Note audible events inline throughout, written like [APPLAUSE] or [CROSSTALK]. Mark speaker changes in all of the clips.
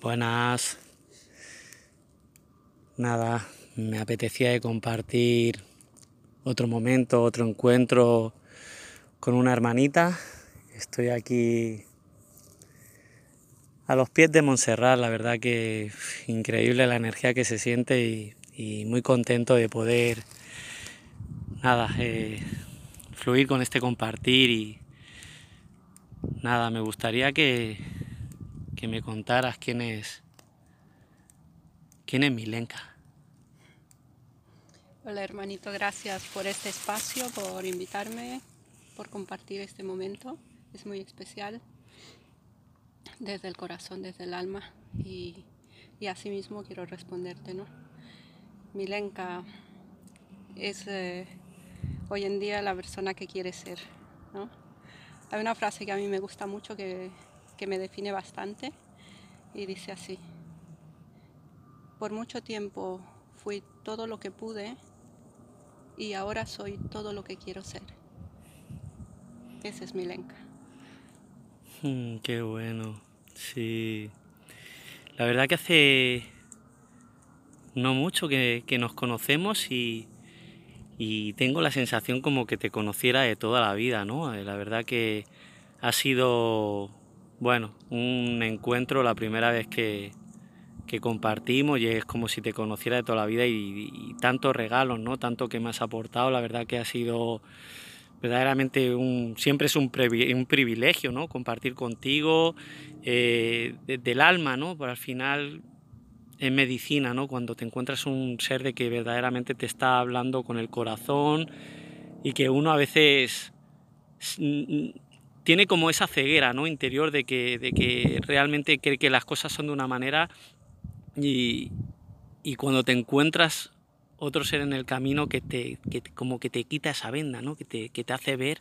Speaker 1: Buenas. Nada, me apetecía compartir otro momento, otro encuentro con una hermanita. Estoy aquí a los pies de Montserrat, la verdad que increíble la energía que se siente y, muy contento de poder, nada, eh, fluir con este compartir y nada, me gustaría que, que me contaras quién es, quién es Milenka.
Speaker 2: Hola hermanito, gracias por este espacio, por invitarme, por compartir este momento. Es muy especial desde el corazón, desde el alma y, y así mismo quiero responderte, ¿no? Milenka es eh, hoy en día la persona que quiere ser, ¿no? Hay una frase que a mí me gusta mucho que, que me define bastante y dice así, por mucho tiempo fui todo lo que pude y ahora soy todo lo que quiero ser. Ese es Milenka.
Speaker 1: Mm, qué bueno. Sí. La verdad que hace no mucho que, nos conocemos y, y, tengo la sensación como que te conociera de toda la vida, ¿no? Eh, la verdad que ha sido, bueno, un encuentro la primera vez que, que compartimos y es como si te conociera de toda la vida y, tantos regalos, ¿no? Tanto que me has aportado, la verdad que ha sido verdaderamente un, siempre es un, un privilegio, ¿no? Compartir contigo eh, desde el alma, ¿no? Pero al final es medicina, ¿no? Cuando te encuentras un ser de que verdaderamente te está hablando con el corazón y que uno a veces tiene como esa ceguera ¿no? interior de que, de que realmente cree que las cosas son de una manera y, cuando te encuentras otro ser en el camino que te como que te quita esa venda, ¿no? que, te, que te hace ver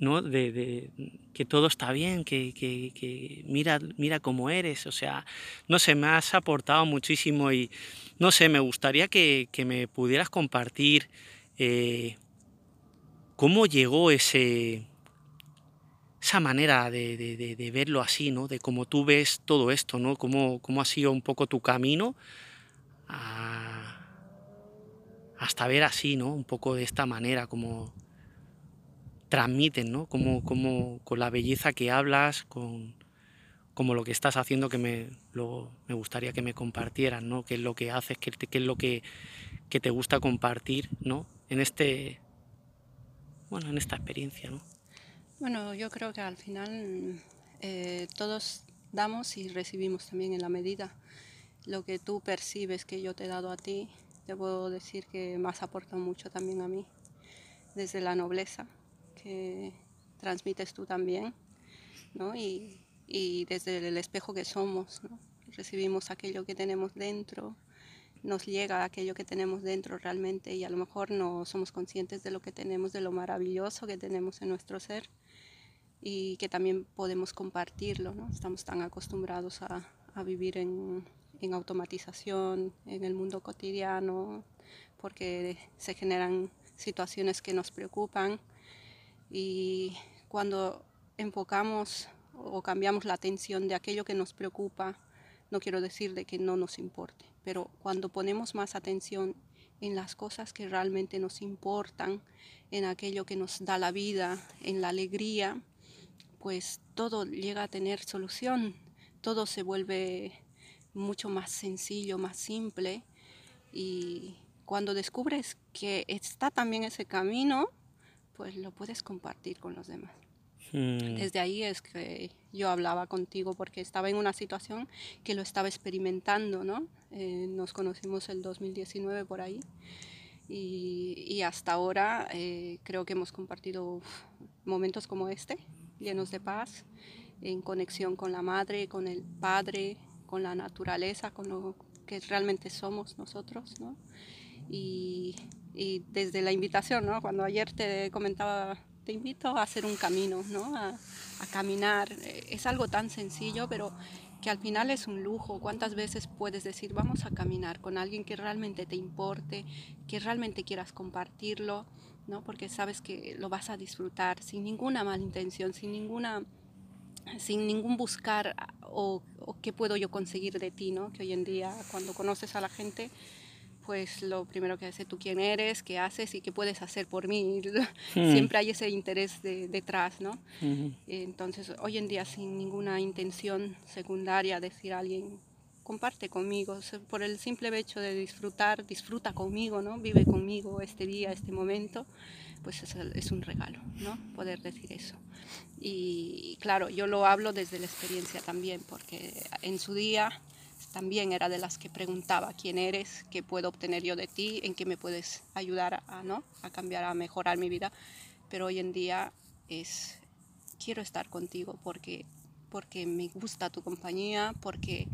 Speaker 1: ¿no? De, que todo está bien, que, que, mira, mira cómo eres, o sea, no sé, me has aportado muchísimo y no sé, me gustaría que, me pudieras compartir eh, cómo llegó ese, esa manera de, verlo así, ¿no? De cómo tú ves todo esto, ¿no? Cómo, cómo ha sido un poco tu camino hasta ver así, ¿no? Un poco de esta manera, como transmiten, ¿no? Como, como con la belleza que hablas, con como lo que estás haciendo que me, me gustaría que me compartieran, ¿no? Qué es lo que haces, qué, qué es lo que, que te gusta compartir, ¿no? En este, bueno, en esta experiencia, ¿no?
Speaker 2: Bueno, yo creo que al final eh, todos damos y recibimos también en la medida. Lo que tú percibes que yo te he dado a ti, te puedo decir que más aporta mucho también a mí, desde la nobleza que transmites tú también, ¿no? y, y desde el espejo que somos, ¿no? recibimos aquello que tenemos dentro, nos llega aquello que tenemos dentro realmente y a lo mejor no somos conscientes de lo que tenemos, de lo maravilloso que tenemos en nuestro ser y que también podemos compartirlo. ¿no? Estamos tan acostumbrados a, a vivir en, en, automatización, en el mundo cotidiano, porque se generan situaciones que nos preocupan y cuando enfocamos o cambiamos la atención de aquello que nos preocupa, no quiero decir de que no nos importe, pero cuando ponemos más atención en las cosas que realmente nos importan, en aquello que nos da la vida, en la alegría, pues todo llega a tener solución, todo se vuelve mucho más sencillo, más simple y cuando descubres que está también ese camino, pues lo puedes compartir con los demás. Hmm. Desde ahí es que yo hablaba contigo porque estaba en una situación que lo estaba experimentando, ¿no? Eh, nos conocimos el 2019 por ahí y, hasta ahora eh, creo que hemos compartido momentos como este, llenos de paz, en conexión con la madre, con el padre, con la naturaleza, con lo que realmente somos nosotros, ¿no? Y, y desde la invitación, ¿no? Cuando ayer te comentaba, te invito a hacer un camino, ¿no? A, a caminar. Eh, es algo tan sencillo, pero que al final es un lujo. ¿Cuántas veces puedes decir, vamos a caminar con alguien que realmente te importe, que realmente quieras compartirlo? ¿no? Porque sabes que lo vas a disfrutar sin ninguna mala intención, sin ninguna sin ningún buscar o, o qué puedo yo conseguir de ti, ¿no? Que hoy en día cuando conoces a la gente, pues lo primero que hace tú quién eres, qué haces y qué puedes hacer por mí. [LAUGHS] Hmm. Siempre hay ese interés detrás, ¿no? Entonces, hoy en día sin ninguna intención secundaria decir a alguien comparte conmigo, por el simple hecho de disfrutar, disfruta conmigo, ¿no? Vive conmigo este día, este momento, pues es, es un regalo, ¿no? Poder decir eso. Y claro, yo lo hablo desde la experiencia también, porque en su día también era de las que preguntaba quién eres, qué puedo obtener yo de ti, en qué me puedes ayudar a, ¿no? a cambiar, a mejorar mi vida. Pero hoy en día es, quiero estar contigo porque, porque me gusta tu compañía, porque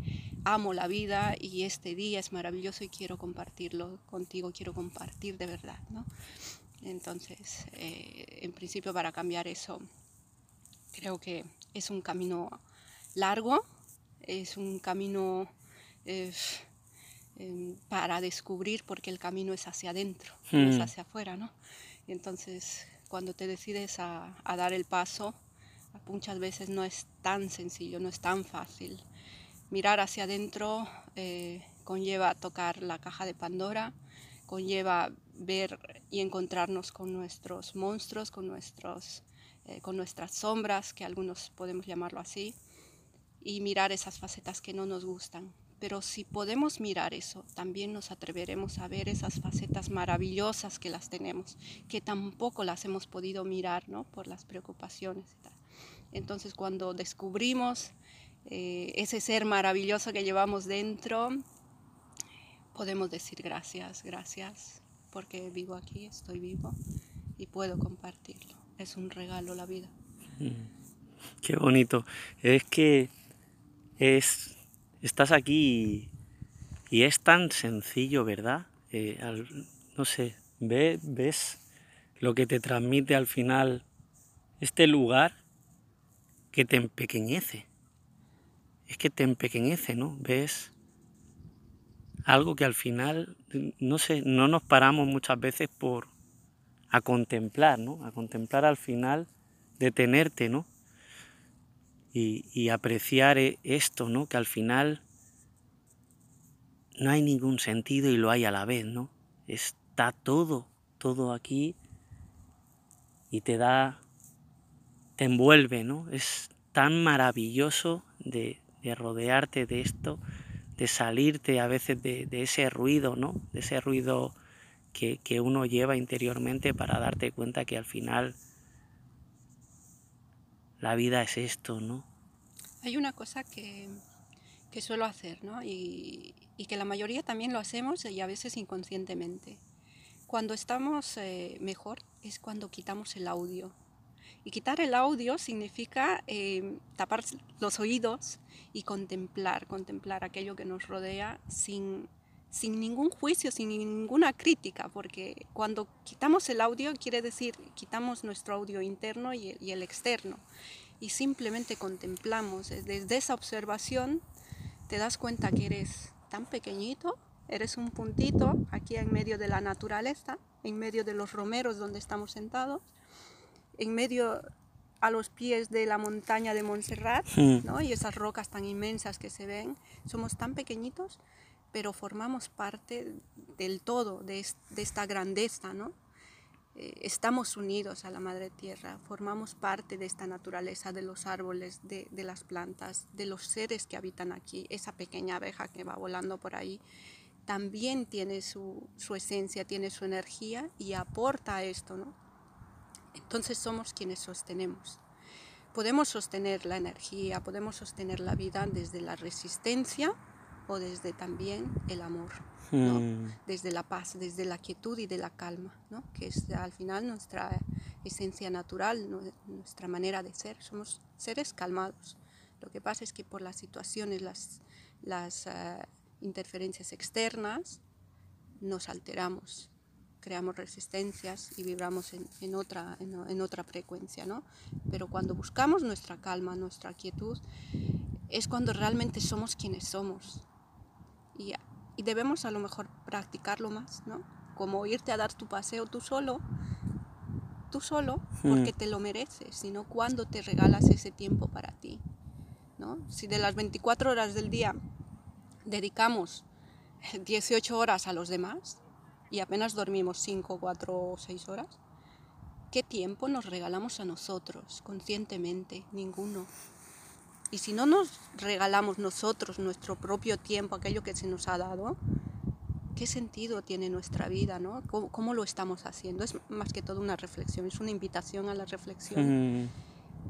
Speaker 2: amo la vida y este día es maravilloso y quiero compartirlo contigo, quiero compartir de verdad. ¿no? Entonces, eh, en principio para cambiar eso, creo que es un camino largo, es un camino eh, em, para descubrir porque el camino es hacia adentro, no es hmm. hacia afuera, ¿no? entonces, cuando te decides a, dar el paso, muchas veces no es tan sencillo, no es tan fácil. Mirar hacia adentro eh, conlleva tocar la caja de Pandora, conlleva ver y encontrarnos con nuestros monstruos, con, nuestros, eh, con nuestras sombras, que algunos podemos llamarlo así, y mirar esas facetas que no nos gustan, pero si podemos mirar eso, también nos atreveremos a ver esas facetas maravillosas que las tenemos, que tampoco las hemos podido mirar ¿no? por las preocupaciones. Y tal. Entonces cuando descubrimos eh, ese ser maravilloso que llevamos dentro, podemos decir gracias, gracias, porque vivo aquí, estoy vivo y puedo compartirlo. Es un regalo la vida.
Speaker 1: Mm. Qué bonito. Es que es estás aquí y, es tan sencillo, ¿verdad? Eh, no sé, ves lo que te transmite al final este lugar que te empequeñece. Es que te empequeñece, ¿no? Ves algo que al final, no sé, no nos paramos muchas veces por a contemplar, ¿no? A contemplar al final, detenerte, ¿no? Y, apreciar e, esto, ¿no? Que al final no hay ningún sentido y lo hay a la vez, ¿no? Está todo, todo aquí y te da, te envuelve, ¿no? Es tan maravilloso de, rodearte de esto, de salirte a veces de, ese ruido, ¿no? De ese ruido que uno lleva interiormente para darte cuenta que al final la vida es esto, ¿no?
Speaker 2: Hay una cosa que, que suelo hacer, ¿no? Y, y, que la mayoría también lo hacemos y a veces inconscientemente. Cuando estamos eh, mejor es cuando quitamos el audio. Y quitar el audio significa eh, tapar los oídos y contemplar, contemplar aquello que nos rodea sin, sin ningún juicio, sin ninguna crítica, porque cuando quitamos el audio quiere decir quitamos nuestro audio interno y, y el externo y simplemente contemplamos. Desde esa observación te das cuenta que eres tan pequeñito, eres un puntito aquí en medio de la naturaleza, en medio de los romeros donde estamos sentados, en medio a los pies de la montaña de Montserrat, hmm. ¿no? y esas rocas tan inmensas que se ven, somos tan pequeñitos, pero formamos parte del todo, de, esta grandeza, ¿no? Eh, estamos unidos a la madre tierra, formamos parte de esta naturaleza, de los árboles, de, las plantas, de los seres que habitan aquí. Esa pequeña abeja que va volando por ahí también tiene su, esencia, tiene su energía y aporta a esto. ¿no? Entonces somos quienes sostenemos. Podemos sostener la energía, podemos sostener la vida desde la resistencia o desde también el amor. Hmm. desde la paz, desde la quietud y de la calma, ¿no? que es al final nuestra esencia natural, nuestra manera de ser. Somos seres calmados. Lo que pasa es que por las situaciones, las, las eh, interferencias externas, nos alteramos, creamos resistencias y vibramos en, en otra, en, otra frecuencia. ¿no? Pero cuando buscamos nuestra calma, nuestra quietud, es cuando realmente somos quienes somos. Y y debemos a lo mejor practicarlo más, ¿no? Como irte a dar tu paseo tú solo, tú solo, porque hmm. te lo mereces, sino cuando te regalas ese tiempo para ti. ¿no? Si de las 24 horas del día dedicamos [LAUGHS] 18 horas a los demás y apenas dormimos 5, 4 o 6 horas, ¿qué tiempo nos regalamos a nosotros conscientemente? Ninguno. Y si no nos regalamos nosotros nuestro propio tiempo, aquello que se nos ha dado, ¿qué sentido tiene nuestra vida? ¿no? ¿Cómo, lo estamos haciendo? Es más que todo una reflexión, es una invitación a la reflexión. Mm.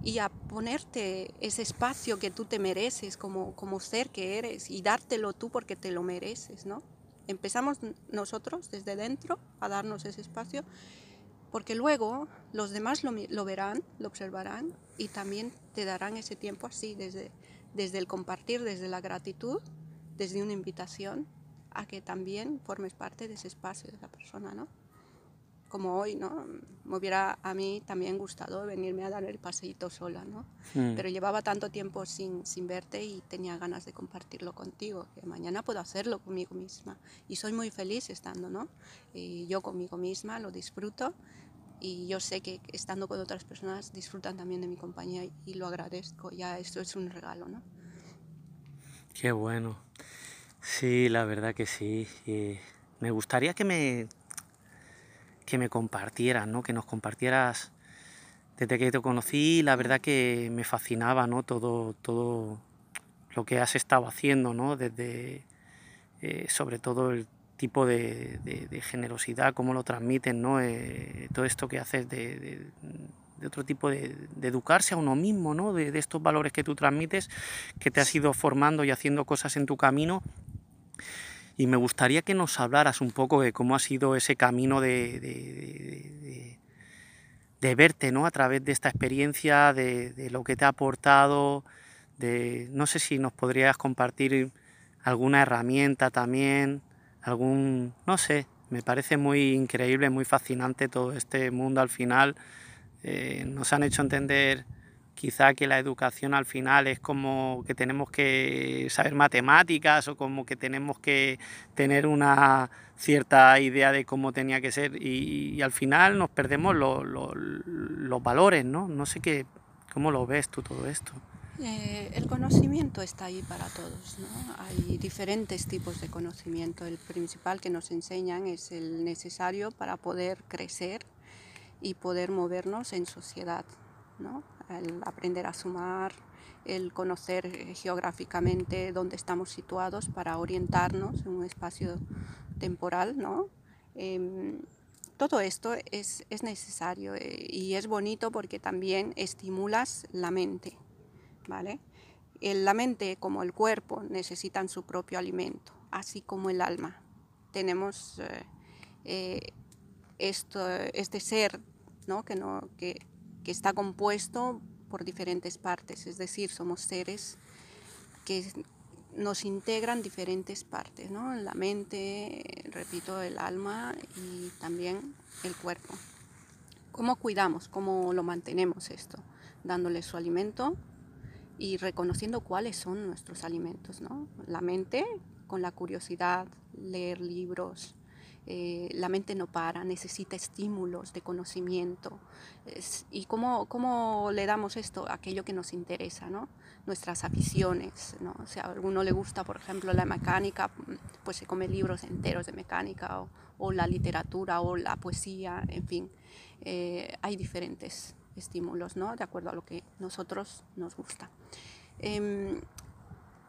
Speaker 2: Y a ponerte ese espacio que tú te mereces como, como ser que eres y dártelo tú porque te lo mereces, ¿no? Empezamos nosotros desde dentro a darnos ese espacio porque luego los demás lo, lo, verán, lo observarán y también te darán ese tiempo así, desde, desde el compartir, desde la gratitud, desde una invitación a que también formes parte de ese espacio de esa persona, ¿no? Como hoy, ¿no? Me hubiera a mí también gustado venirme a dar el paseíto sola, ¿no? Mm. Pero llevaba tanto tiempo sin, sin verte y tenía ganas de compartirlo contigo, que mañana puedo hacerlo conmigo misma. Y soy muy feliz estando, ¿no? Y yo conmigo misma lo disfruto y yo sé que estando con otras personas disfrutan también de mi compañía y lo agradezco. Ya esto es un regalo, ¿no?
Speaker 1: Qué bueno. Sí, la verdad que sí. me gustaría que me, que me compartieras, ¿no? Que nos compartieras desde que te conocí, la verdad que me fascinaba, ¿no? Todo, todo lo que has estado haciendo, ¿no? Desde, eh, sobre todo el tipo de, generosidad, cómo lo transmiten, ¿no? Eh, todo esto que haces de, de otro tipo de, educarse a uno mismo, ¿no? De, estos valores que tú transmites, que te has ido formando y haciendo cosas en tu camino. Y me gustaría que nos hablaras un poco de cómo ha sido ese camino de, de, verte, ¿no? A través de esta experiencia, de, lo que te ha aportado, de, no sé si nos podrías compartir alguna herramienta también, algún, no sé, me parece muy increíble, muy fascinante todo este mundo al final eh, nos han hecho entender quizá que la educación al final es como que tenemos que saber matemáticas o como que tenemos que tener una cierta idea de cómo tenía que ser y, al final nos perdemos los valores, ¿no? No sé qué, cómo lo ves tú todo esto.
Speaker 2: Eh, el conocimiento está ahí para todos, ¿no? Hay diferentes tipos de conocimiento. El principal que nos enseñan es el necesario para poder crecer y poder movernos en sociedad, ¿no? el aprender a sumar, el conocer geográficamente dónde estamos situados para orientarnos en un espacio temporal, ¿no? Em, todo esto es, es necesario eh, y es bonito porque también estimulas la mente, ¿vale? la mente como el cuerpo necesitan su propio alimento, así como el alma. Tenemos eh, eh, esto, este ser ¿no? Que, no, que, que está compuesto por diferentes partes, es decir, somos seres que nos integran diferentes partes, ¿no? la mente, repito, el alma y también el cuerpo. ¿Cómo cuidamos, cómo lo mantenemos esto? Dándole su alimento y reconociendo cuáles son nuestros alimentos. ¿no? La mente con la curiosidad, leer libros, eh, la mente no para, necesita estímulos de conocimiento. ¿Y cómo, cómo, le damos esto? Aquello que nos interesa, ¿no? nuestras aficiones. ¿no? Si a alguno le gusta, por ejemplo, la mecánica, pues se come libros enteros de mecánica, o, o la literatura, o la poesía, en fin. Eh, hay diferentes estímulos, ¿no? de acuerdo a lo que nosotros nos gusta. Em,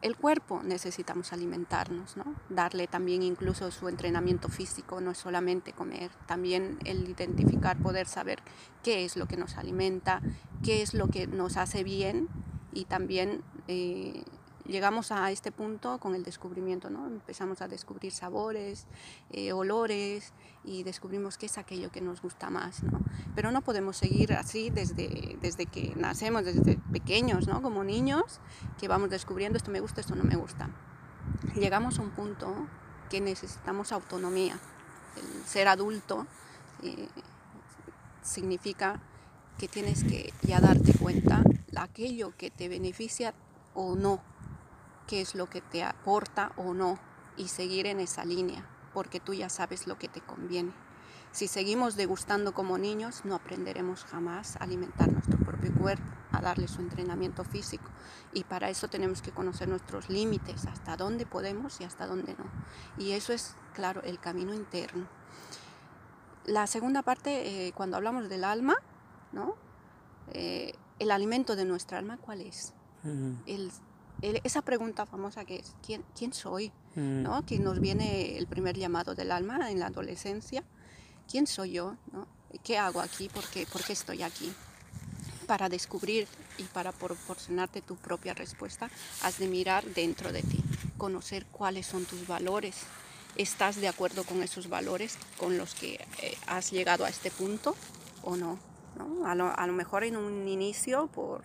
Speaker 2: el cuerpo necesitamos alimentarnos, ¿no? darle también incluso su entrenamiento físico, no es solamente comer, también el identificar, poder saber qué es lo que nos alimenta, qué es lo que nos hace bien y también eh, llegamos a este punto con el descubrimiento, ¿no? Empezamos a descubrir sabores, eh, olores y descubrimos qué es aquello que nos gusta más, ¿no? Pero no podemos seguir así desde, desde que nacemos, desde pequeños, ¿no? Como niños, que vamos descubriendo esto me gusta, esto no me gusta. Llegamos a un punto que necesitamos autonomía. El ser adulto eh, significa que tienes que ya darte cuenta aquello que te beneficia o no qué es lo que te aporta o no y seguir en esa línea, porque tú ya sabes lo que te conviene. Si seguimos degustando como niños, no aprenderemos jamás a alimentar nuestro propio cuerpo, a darle su entrenamiento físico. Y para eso tenemos que conocer nuestros límites, hasta dónde podemos y hasta dónde no. Y eso es, claro, el camino interno. La segunda parte, eh, cuando hablamos del alma, ¿no? Eh, el alimento de nuestra alma, ¿cuál es? Esa pregunta famosa que es, ¿quién, quién soy? Mm. ¿no? Que nos viene el primer llamado del alma en la adolescencia. ¿Quién soy yo? ¿no? ¿Qué hago aquí? ¿Por qué, ¿Por qué estoy aquí? Para descubrir y para proporcionarte tu propia respuesta, has de mirar dentro de ti, conocer cuáles son tus valores. ¿Estás de acuerdo con esos valores con los que eh, has llegado a este punto o no? ¿no? A, lo, a, lo, mejor en un inicio por,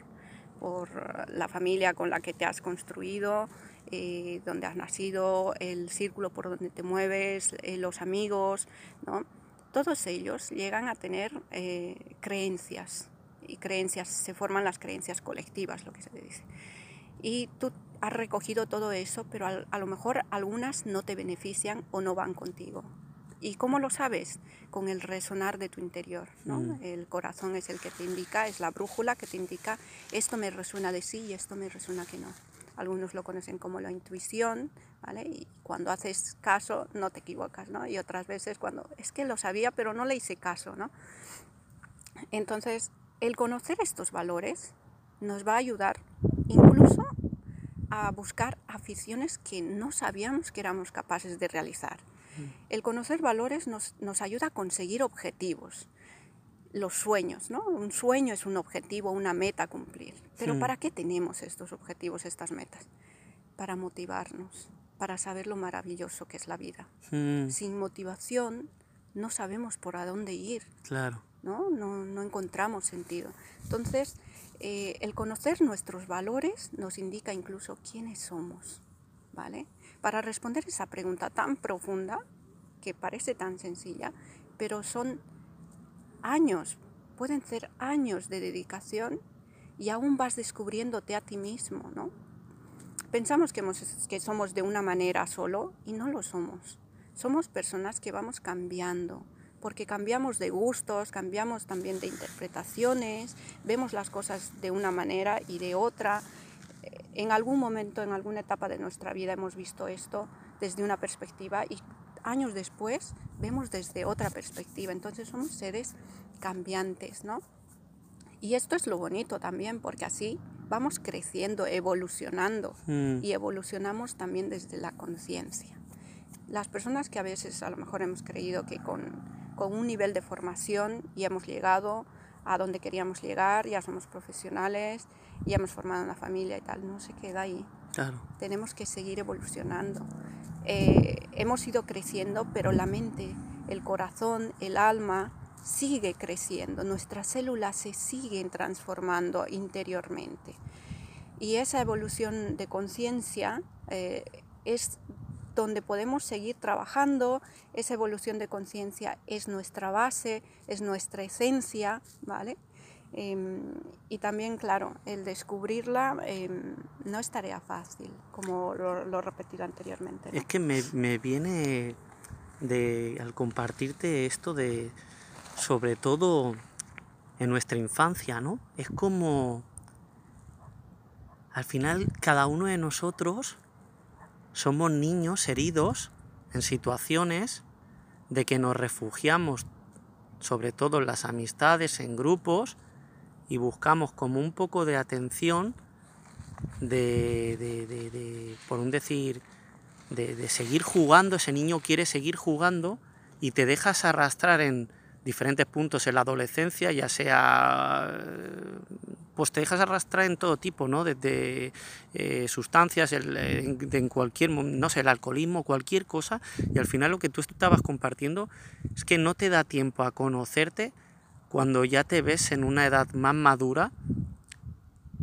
Speaker 2: por la familia con la que te has construido, eh, donde has nacido, el círculo por donde te mueves, eh, los amigos, ¿no? Todos ellos llegan a tener eh, creencias y creencias, se forman las creencias colectivas, lo que se dice. Y tú has recogido todo eso, pero a, lo mejor algunas no te benefician o no van contigo. ¿Y cómo lo sabes? Con el resonar de tu interior. ¿no? Mm. El corazón es el que te indica, es la brújula que te indica esto me resuena de sí y esto me resuena que no algunos lo conocen como la intuición, ¿vale? Y cuando haces caso no te equivocas, ¿no? Y otras veces cuando es que lo sabía pero no le hice caso, ¿no? Entonces, el conocer estos valores nos va a ayudar incluso a buscar aficiones que no sabíamos que éramos capaces de realizar. El conocer valores nos, nos ayuda a conseguir objetivos los sueños, ¿no? Un sueño es un objetivo, una meta a cumplir. Pero ¿para qué tenemos estos objetivos, estas metas? Para motivarnos, para saber lo maravilloso que es la vida. Sin motivación no sabemos por a dónde ir.
Speaker 1: Claro.
Speaker 2: ¿no? No, encontramos sentido. Entonces, eh, el conocer nuestros valores nos indica incluso quiénes somos, ¿vale? Para responder esa pregunta tan profunda, que parece tan sencilla, pero son años, pueden ser años de dedicación y aún vas descubriéndote a ti mismo, ¿no? Pensamos que, que somos de una manera solo y no lo somos. Somos personas que vamos cambiando, porque cambiamos de gustos, cambiamos también de interpretaciones, vemos las cosas de una manera y de otra. En algún momento, en alguna etapa de nuestra vida hemos visto esto desde una perspectiva y años después vemos desde otra perspectiva. Entonces somos seres cambiantes, ¿no? Y esto es lo bonito también, porque así vamos creciendo, evolucionando mm. y evolucionamos también desde la conciencia. Las personas que a veces a lo mejor hemos creído que con, con un nivel de formación ya hemos llegado a donde queríamos llegar, ya somos profesionales, ya hemos formado una familia y tal, no se queda ahí.
Speaker 1: Claro.
Speaker 2: Tenemos que seguir evolucionando. Eh, hemos ido creciendo, pero la mente, el corazón, el alma sigue creciendo, nuestras células se siguen transformando interiormente. Y esa evolución de conciencia eh, es donde podemos seguir trabajando, esa evolución de conciencia es nuestra base, es nuestra esencia, ¿vale? Em, y también, claro, el descubrirla em, no es tarea fácil, como lo, lo he repetido anteriormente.
Speaker 1: Es que me, me, viene de, al compartirte esto de, sobre todo en nuestra infancia, ¿no? Es como, al final, cada uno de nosotros somos niños heridos en situaciones de que nos refugiamos, sobre todo en las amistades, en grupos, y buscamos como un poco de atención de, de, por un decir, de, seguir jugando, ese niño quiere seguir jugando y te dejas arrastrar en diferentes puntos en la adolescencia, ya sea, pues te dejas arrastrar en todo tipo, ¿no? Desde eh, sustancias, el, en, cualquier, no sé, el alcoholismo, cualquier cosa, y al final lo que tú estabas compartiendo es que no te da tiempo a conocerte, cuando ya te ves en una edad más madura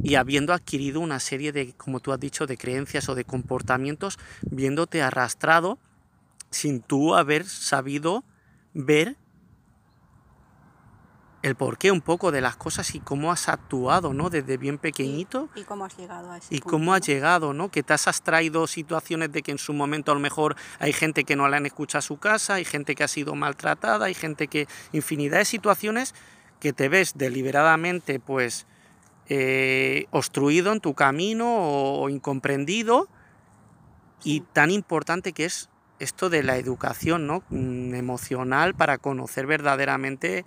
Speaker 1: y habiendo adquirido una serie de, como tú has dicho, de creencias o de comportamientos, viéndote arrastrado sin tú haber sabido ver el porqué un poco de las cosas y cómo has actuado, ¿no? Desde bien pequeñito.
Speaker 2: Y, cómo has llegado a ese
Speaker 1: Y cómo has llegado, ¿no? Que te has traído situaciones de que en su momento a lo mejor hay gente que no le han escuchado a su casa, hay gente que ha sido maltratada, hay gente que... Infinidad de situaciones que te ves deliberadamente, pues, eh, obstruido en tu camino o, incomprendido y tan importante que es esto de la educación ¿no? Mm, emocional para conocer verdaderamente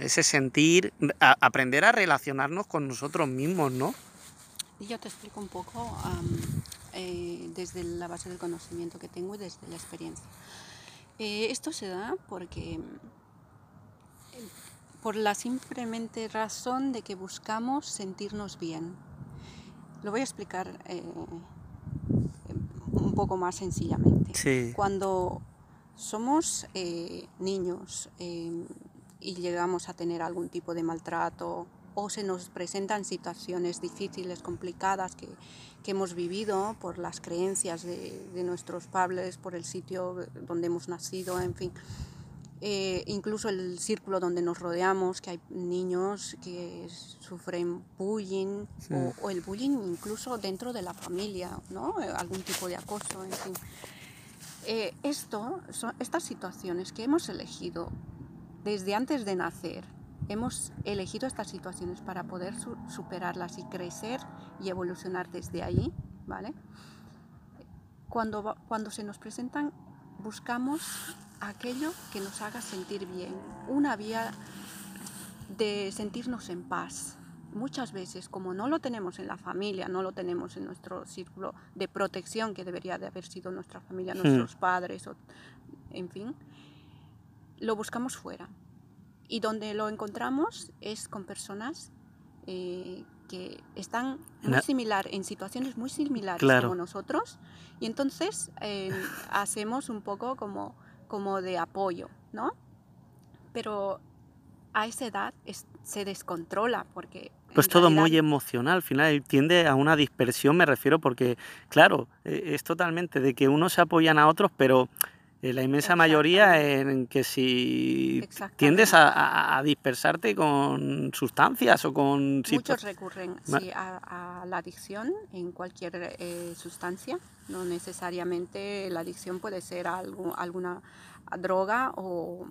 Speaker 1: ese sentir, aprender a relacionarnos con nosotros mismos, ¿no?
Speaker 2: Y yo te explico un poco eh, desde la base del conocimiento que tengo y desde la experiencia. Eh, esto se da porque por la simplemente razón de que buscamos sentirnos bien. Lo voy a explicar eh, un poco más sencillamente. Cuando somos eh, niños eh, y llegamos a tener algún tipo de maltrato o se nos presentan situaciones difíciles, complicadas que, que hemos vivido por las creencias de, de, nuestros padres, por el sitio donde hemos nacido, en fin, eh, incluso el círculo donde nos rodeamos, que hay niños que sufren bullying o, el bullying incluso dentro de la familia, ¿no? Algún tipo de acoso, en fin. Eh, esto, son estas situaciones que hemos elegido desde antes de nacer, hemos elegido estas situaciones para poder superarlas y crecer y evolucionar desde ahí, ¿vale? Cuando, cuando se nos presentan, buscamos aquello que nos haga sentir bien, una vía de sentirnos en paz. Muchas veces, como no lo tenemos en la familia, no lo tenemos en nuestro círculo de protección que debería de haber sido nuestra familia, hmm. nuestros padres, o, en fin, lo buscamos fuera. Y donde lo encontramos es con personas eh, que están muy similar, en situaciones muy similares como nosotros, y entonces eh, [LAUGHS] hacemos un poco como como de apoyo, ¿no? Pero a esa edad se descontrola porque...
Speaker 1: Pues todo muy emocional, al final tiende a una dispersión, me refiero, porque claro, e, es totalmente de que unos se apoyan a otros, pero la inmensa mayoría en que si tiendes a, dispersarte con sustancias o con...
Speaker 2: Muchos recurren a, la adicción en cualquier eh, sustancia, no necesariamente la adicción puede ser algo, alguna droga o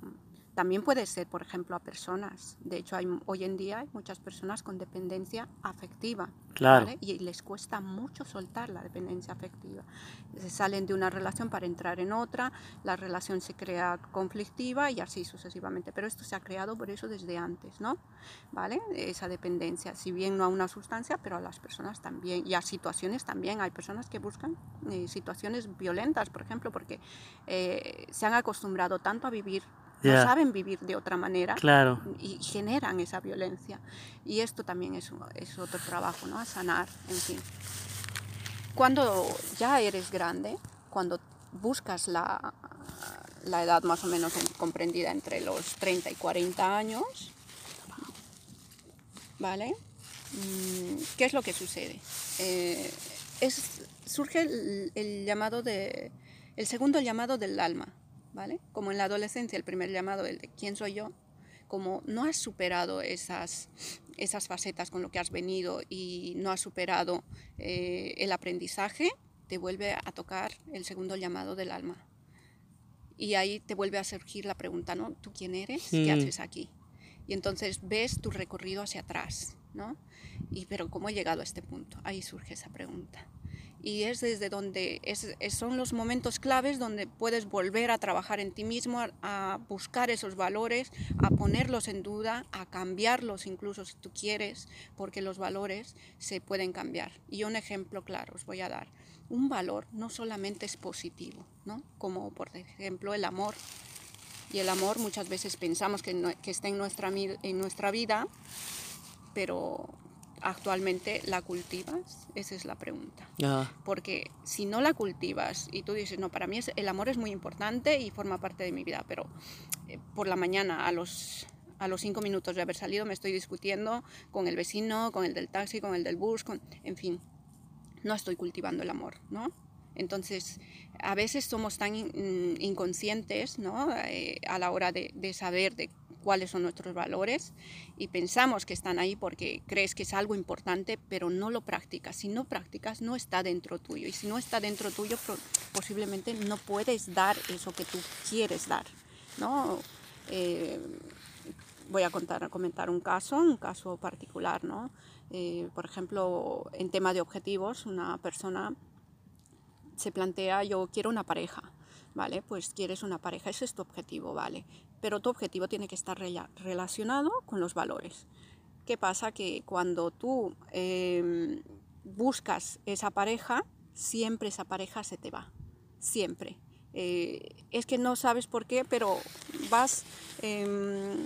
Speaker 2: también puede ser, por ejemplo, a personas. De hecho, hay, hoy en día hay muchas personas con dependencia afectiva.
Speaker 1: Claro.
Speaker 2: Y les cuesta mucho soltar la dependencia afectiva. Se salen de una relación para entrar en otra, la relación se crea conflictiva y así sucesivamente. Pero esto se ha creado por eso desde antes, ¿no? ¿Vale? Esa dependencia, si bien no a una sustancia, pero a las personas también. Y a situaciones también. Hay personas que buscan eh, situaciones violentas, por ejemplo, porque eh, se han acostumbrado tanto a vivir no saben vivir de otra manera
Speaker 1: claro.
Speaker 2: y generan esa violencia. Y esto también es, es otro trabajo, ¿no? A sanar, en fin. Cuando ya eres grande, cuando buscas la, la edad más o menos comprendida entre los 30 y 40 años, ¿vale? Mm, ¿Qué es lo que sucede? Eh, es, surge el, el, llamado de, el segundo llamado del alma, como en la adolescencia, el primer llamado, el de quién soy yo, como no has superado esas, esas facetas con lo que has venido y no has superado eh, el aprendizaje, te vuelve a tocar el segundo llamado del alma. Y ahí te vuelve a surgir la pregunta, ¿no? ¿Tú quién eres? ¿Qué mm. haces aquí? Y entonces ves tu recorrido hacia atrás, ¿no? Y pero ¿cómo he llegado a este punto? Ahí surge esa pregunta y es desde donde son los momentos claves donde puedes volver a trabajar en ti mismo, a, buscar esos valores, a ponerlos en duda, a cambiarlos incluso si tú quieres, porque los valores se pueden cambiar. Y un ejemplo claro os voy a dar. Un valor no solamente es positivo, ¿no? como por ejemplo el amor. Y el amor muchas veces pensamos que, que está en nuestra, en nuestra vida, pero actualmente la cultivas? Esa es la pregunta. Porque si no la cultivas y tú dices, no, para mí el amor es muy importante y forma parte de mi vida, pero eh, por la mañana a los, a los cinco minutos de haber salido me estoy discutiendo con el vecino, con el del taxi, con el del bus, con, en fin, no estoy cultivando el amor, ¿no? Entonces, a veces somos tan inconscientes ¿no? Eh, a la hora de, de saber de cuáles son nuestros valores y pensamos que están ahí porque crees que es algo importante, pero no lo practicas. Si no practicas, no está dentro tuyo. Y si no está dentro tuyo, posiblemente no puedes dar eso que tú quieres dar. ¿no? Eh, voy a contar, comentar un caso, un caso particular, ¿no? Eh, por ejemplo, en tema de objetivos, una persona se plantea, yo quiero una pareja, ¿vale? Pues quieres una pareja, ese es tu objetivo, ¿vale? Pero tu objetivo tiene que estar relacionado con los valores. ¿Qué pasa? Que cuando tú em, buscas esa pareja, siempre esa pareja se te va, siempre. Eh, es que no sabes por qué, pero vas em,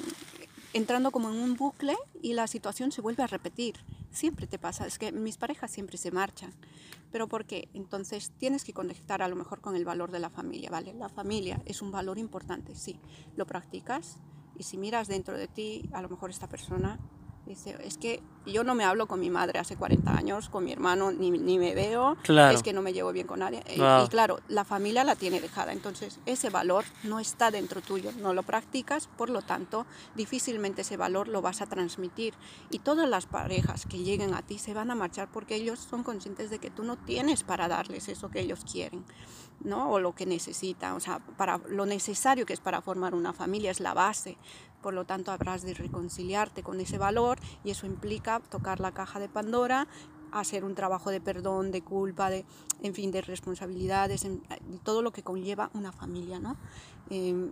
Speaker 2: entrando como en un bucle y la situación se vuelve a repetir. Siempre te pasa, es que mis parejas siempre se marchan. ¿Pero por qué? Entonces tienes que conectar a lo mejor con el valor de la familia, ¿vale? La familia es un valor importante, sí. Lo practicas y si miras dentro de ti, a lo mejor esta persona Dice, es que yo no me hablo con mi madre hace 40 años, con mi hermano ni, ni me veo, es que no me llevo bien con nadie. Y, claro, la familia la tiene dejada, entonces ese valor no está dentro tuyo, no lo practicas, por lo tanto, difícilmente ese valor lo vas a transmitir. Y todas las parejas que lleguen a ti se van a marchar porque ellos son conscientes de que tú no tienes para darles eso que ellos quieren, ¿no? O lo que necesitan, o sea, para lo necesario que es para formar una familia es la base por lo tanto habrás de reconciliarte con ese valor y eso implica tocar la caja de Pandora, hacer un trabajo de perdón, de culpa, de, en fin, de responsabilidades, de todo lo que conlleva una familia. ¿no? Em,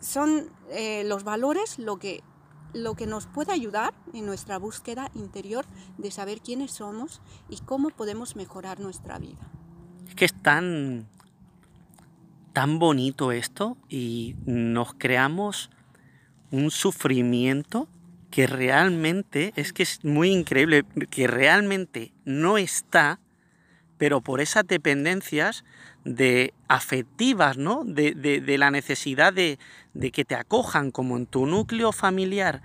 Speaker 2: son eh, los valores lo que, lo que nos puede ayudar en nuestra búsqueda interior de saber quiénes somos y cómo podemos mejorar nuestra vida.
Speaker 1: Es que es tan, tan bonito esto y nos creamos un sufrimiento que realmente, es que es muy increíble, que realmente no está, pero por esas dependencias de afectivas, ¿no? De, la necesidad de, que te acojan como en tu núcleo familiar,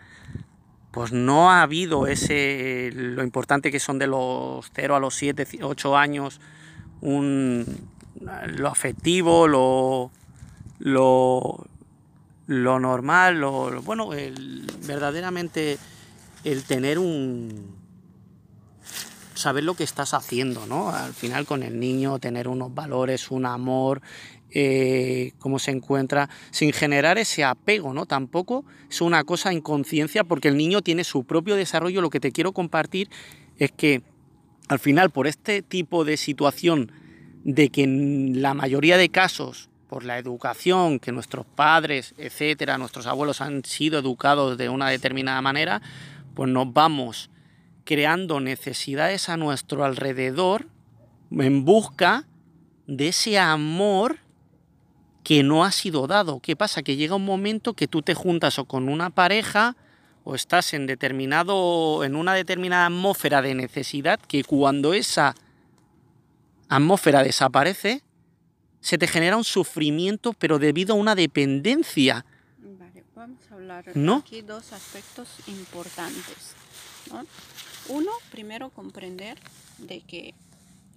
Speaker 1: pues no ha habido ese, lo importante que son de los 0 a los 7, 8 años, un, lo afectivo, lo, lo, lo normal, lo, bueno, el, verdaderamente el tener un... saber lo que estás haciendo, ¿no? Al final con el niño, tener unos valores, un amor, eh, cómo se encuentra, sin generar ese apego, ¿no? Tampoco es una cosa inconsciencia porque el niño tiene su propio desarrollo. Lo que te quiero compartir es que al final por este tipo de situación de que en la mayoría de casos por la educación que nuestros padres, etcétera, nuestros abuelos han sido educados de una determinada manera, pues nos vamos creando necesidades a nuestro alrededor en busca de ese amor que no ha sido dado. ¿Qué pasa? Que llega un momento que tú te juntas o con una pareja o estás en determinado en una determinada atmósfera de necesidad que cuando esa atmósfera desaparece, se te genera un sufrimiento, pero debido a una dependencia.
Speaker 2: Vale, vamos a hablar ¿No? aquí dos aspectos importantes. Uno, primero comprender de que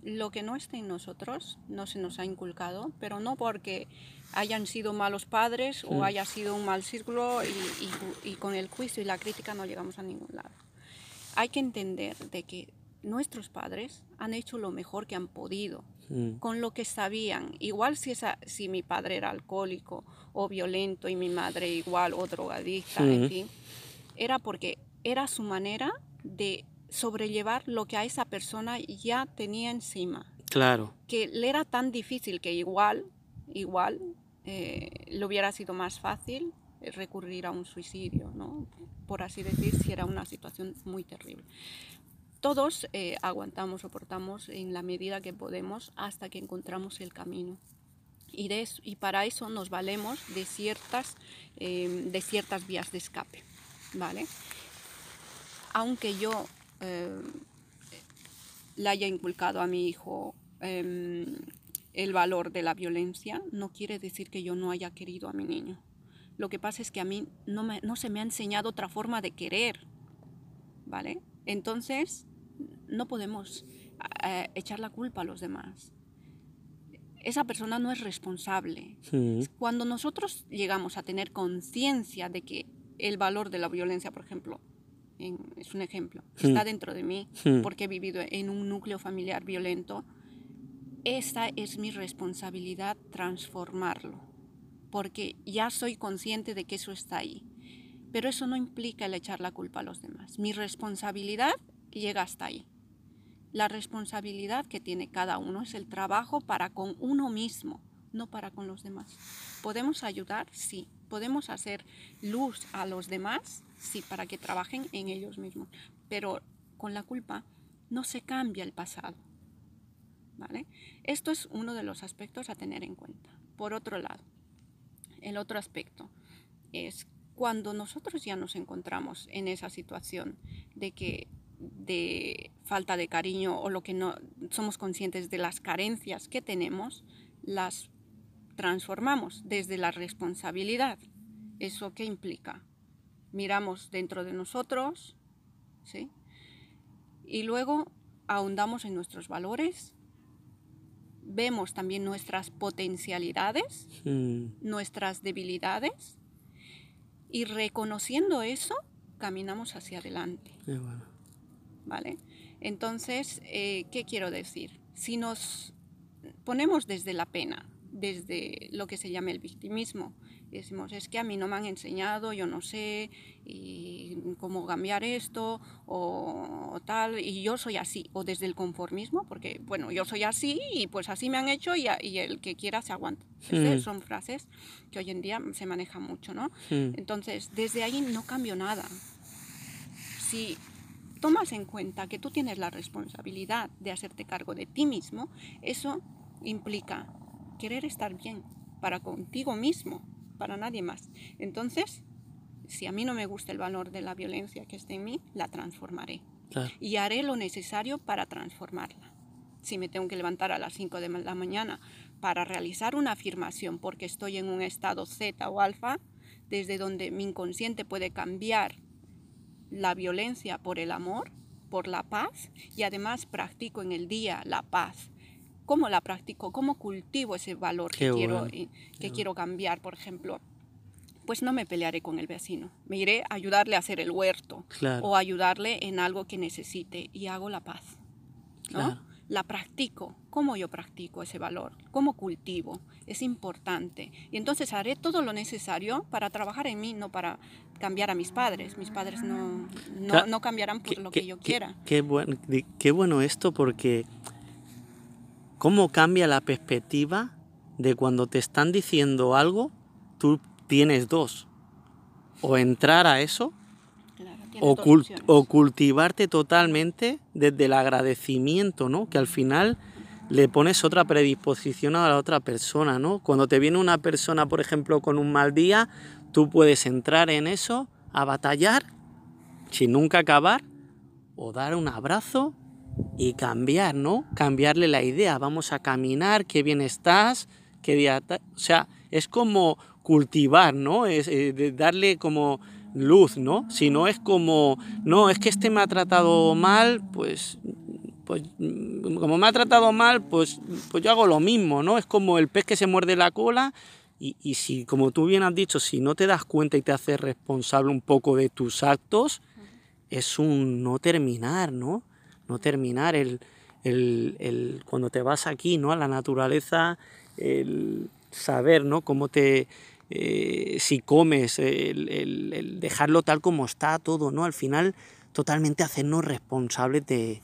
Speaker 2: lo que no está en nosotros no se nos ha inculcado, pero no porque hayan sido malos padres o mm. haya sido un mal círculo y, y, con el juicio y la crítica no llegamos a ningún lado. Hay que entender de que nuestros padres han hecho lo mejor que han podido mm. con lo que sabían. Igual si, esa, si mi padre era alcohólico o violento y mi madre igual o drogadicta, en fin, era porque era su manera de sobrellevar lo que a esa persona ya tenía encima.
Speaker 1: Claro.
Speaker 2: Que le era tan difícil que igual, igual, eh, le hubiera sido más fácil recurrir a un suicidio, ¿no? Por así decir, si era una situación muy terrible todos eh, aguantamos, soportamos en la medida que podemos hasta que encontramos el camino. Y, y para eso nos valemos de ciertas, em, de ciertas vías de escape. ¿vale? Aunque yo em, le haya inculcado a mi hijo em, el valor de la violencia, no quiere decir que yo no haya querido a mi niño. Lo que pasa es que a mí no, no se me ha enseñado otra forma de querer. ¿Vale? Entonces, no podemos eh, echar la culpa a los demás. Esa persona no es responsable. Cuando nosotros llegamos a tener conciencia de que el valor de la violencia, por ejemplo, es un ejemplo, está dentro de mí porque he vivido en un núcleo familiar violento, esa es mi responsabilidad transformarlo, porque ya soy consciente de que eso está ahí. Pero eso no implica el echar la culpa a los demás. Mi responsabilidad llega hasta ahí. La responsabilidad que tiene cada uno es el trabajo para con uno mismo, no para con los demás. ¿Podemos ayudar? Sí. ¿Podemos hacer luz a los demás? Sí, para que trabajen en ellos mismos. Pero con la culpa no se cambia el pasado. ¿Vale? Esto es uno de los aspectos a tener en cuenta. Por otro lado, el otro aspecto es cuando nosotros ya nos encontramos en esa situación de que de falta de cariño o lo que no somos conscientes de las carencias que tenemos, las transformamos desde la responsabilidad. ¿Eso qué implica? Miramos dentro de nosotros, ¿sí? Y luego ahondamos en nuestros valores, vemos también nuestras potencialidades, nuestras debilidades, y reconociendo eso, caminamos hacia adelante. ¿Vale? Entonces, eh, ¿qué quiero decir? Si nos ponemos desde la pena, desde lo que se llama el victimismo, decimos, es que a mí no me han enseñado, yo no sé y cómo cambiar esto o, tal, y yo soy así, o desde el conformismo, porque bueno, yo soy así y pues así me han hecho y, el que quiera se aguanta. Son frases que hoy en día se manejan mucho, ¿no? Entonces, desde ahí no cambio nada. Si tomas en cuenta que tú tienes la responsabilidad de hacerte cargo de ti mismo, eso implica querer estar bien para contigo mismo, para nadie más. Entonces, si a mí no me gusta el valor de la violencia que está en mí, la transformaré. Y haré lo necesario para transformarla. Si me tengo que levantar a las 5 de la mañana para realizar una afirmación porque estoy en un estado Z o alfa, desde donde mi inconsciente puede cambiar la violencia por el amor, por la paz y además practico en el día la paz. ¿Cómo la practico? ¿Cómo cultivo ese valor que, quiero, que quiero cambiar? Por ejemplo, pues no me pelearé con el vecino. Me iré a ayudarle a hacer el huerto o ayudarle en algo que necesite y hago la paz. ¿no? La practico. ¿Cómo yo practico ese valor? ¿Cómo cultivo? Es importante. Y entonces haré todo lo necesario para trabajar en mí, no para cambiar a mis padres. Mis padres no, no, cambiarán por lo que yo quiera.
Speaker 1: Qué, bueno, qué bueno esto porque cómo cambia la perspectiva de cuando te están diciendo algo, tú tienes dos. O entrar a eso o, o, cultivarte totalmente desde el agradecimiento, ¿no? Que al final le pones otra predisposición a la otra persona, ¿no? Cuando te viene una persona, por ejemplo, con un mal día, tú puedes entrar en eso, a batallar, sin nunca acabar, o dar un abrazo y cambiar, ¿no? Cambiarle la idea, vamos a caminar, qué bien estás, qué día... O sea, es como cultivar, ¿no? Es eh, darle como luz, ¿no? Si no es como, no, es que este me ha tratado mal, pues, pues como me ha tratado mal, pues, pues yo hago lo mismo, ¿no? Es como el pez que se muerde la cola y, y si, como tú bien has dicho, si no te das cuenta y te haces responsable un poco de tus actos, es un no terminar, ¿no? No terminar el, el, el cuando te vas aquí, ¿no? A la naturaleza, el saber, ¿no? Cómo te eh, si comes, el, dejarlo tal como está todo, ¿no? Al final, totalmente hacernos responsables de,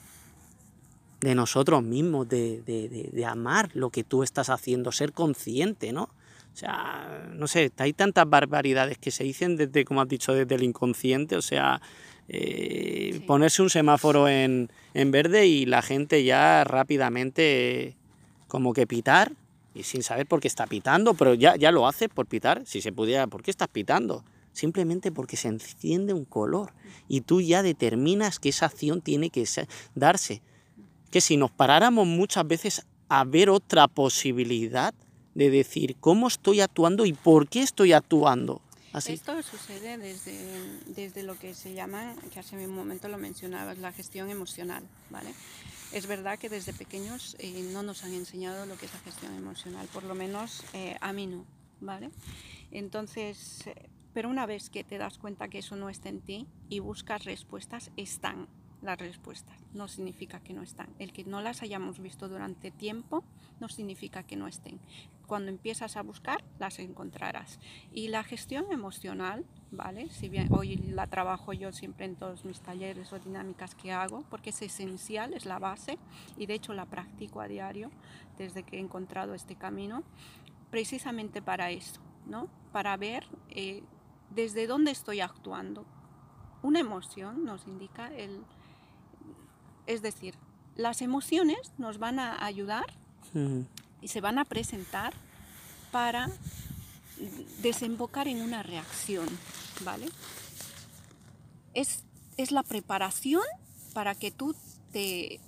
Speaker 1: de nosotros mismos, de, de, amar lo que tú estás haciendo, ser consciente, ¿no? O sea, no sé, hay tantas barbaridades que se dicen desde, como has dicho, desde el inconsciente, o sea, eh, ponerse un semáforo en, en, verde y la gente ya rápidamente como que pitar y sin saber por qué está pitando, pero ya, ya lo hace por pitar, si se pudiera, ¿por qué estás pitando? Simplemente porque se enciende un color y tú ya determinas que esa acción tiene que darse. Que si nos paráramos muchas veces a ver otra posibilidad de decir cómo estoy actuando y por qué estoy actuando. Así.
Speaker 2: Esto sucede desde, desde lo que se llama, que hace un momento lo mencionabas, la gestión emocional, ¿vale? Es verdad que desde pequeños eh, no nos han enseñado lo que es la gestión emocional, por lo menos eh, a mí no, ¿vale? Entonces, eh, pero una vez que te das cuenta que eso no está en ti y buscas respuestas, están las respuestas, no significa que no están. El que no las hayamos visto durante tiempo no significa que no estén. Cuando empiezas a buscar, las encontrarás. Y la gestión emocional, ¿vale? Si bien hoy la trabajo yo siempre en todos mis talleres o dinámicas que hago, porque es esencial, es la base, y de hecho la practico a diario desde que he encontrado este camino, precisamente para eso, ¿no? Para ver eh, desde dónde estoy actuando. Una emoción nos indica el... Es decir, las emociones nos van a ayudar y se van a presentar para desembocar en una reacción, ¿vale? Es, es la preparación para que tú te,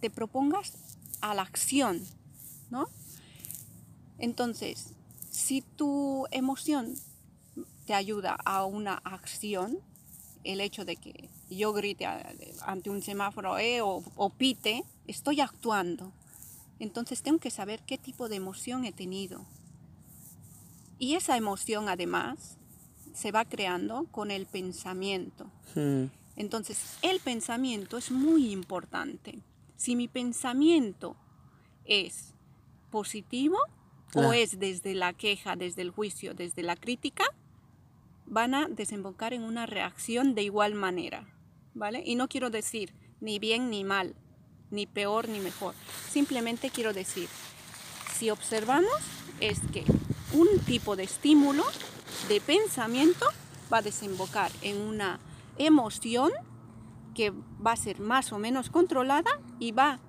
Speaker 2: te propongas a la acción, ¿no? Entonces, si tu emoción te ayuda a una acción, el hecho de que yo grite ante un semáforo eh, o, o pite, estoy actuando. Entonces tengo que saber qué tipo de emoción he tenido. Y esa emoción además se va creando con el pensamiento.
Speaker 1: Hmm.
Speaker 2: Entonces el pensamiento es muy importante. Si mi pensamiento es positivo o
Speaker 1: Ah.
Speaker 2: es desde la queja, desde el juicio, desde la crítica, van a desembocar en una reacción de igual manera, ¿vale? Y no quiero decir ni bien ni mal, ni peor ni mejor. Simplemente quiero decir, si observamos, es que un tipo de estímulo de pensamiento va a desembocar en una emoción que va a ser más o menos controlada y va a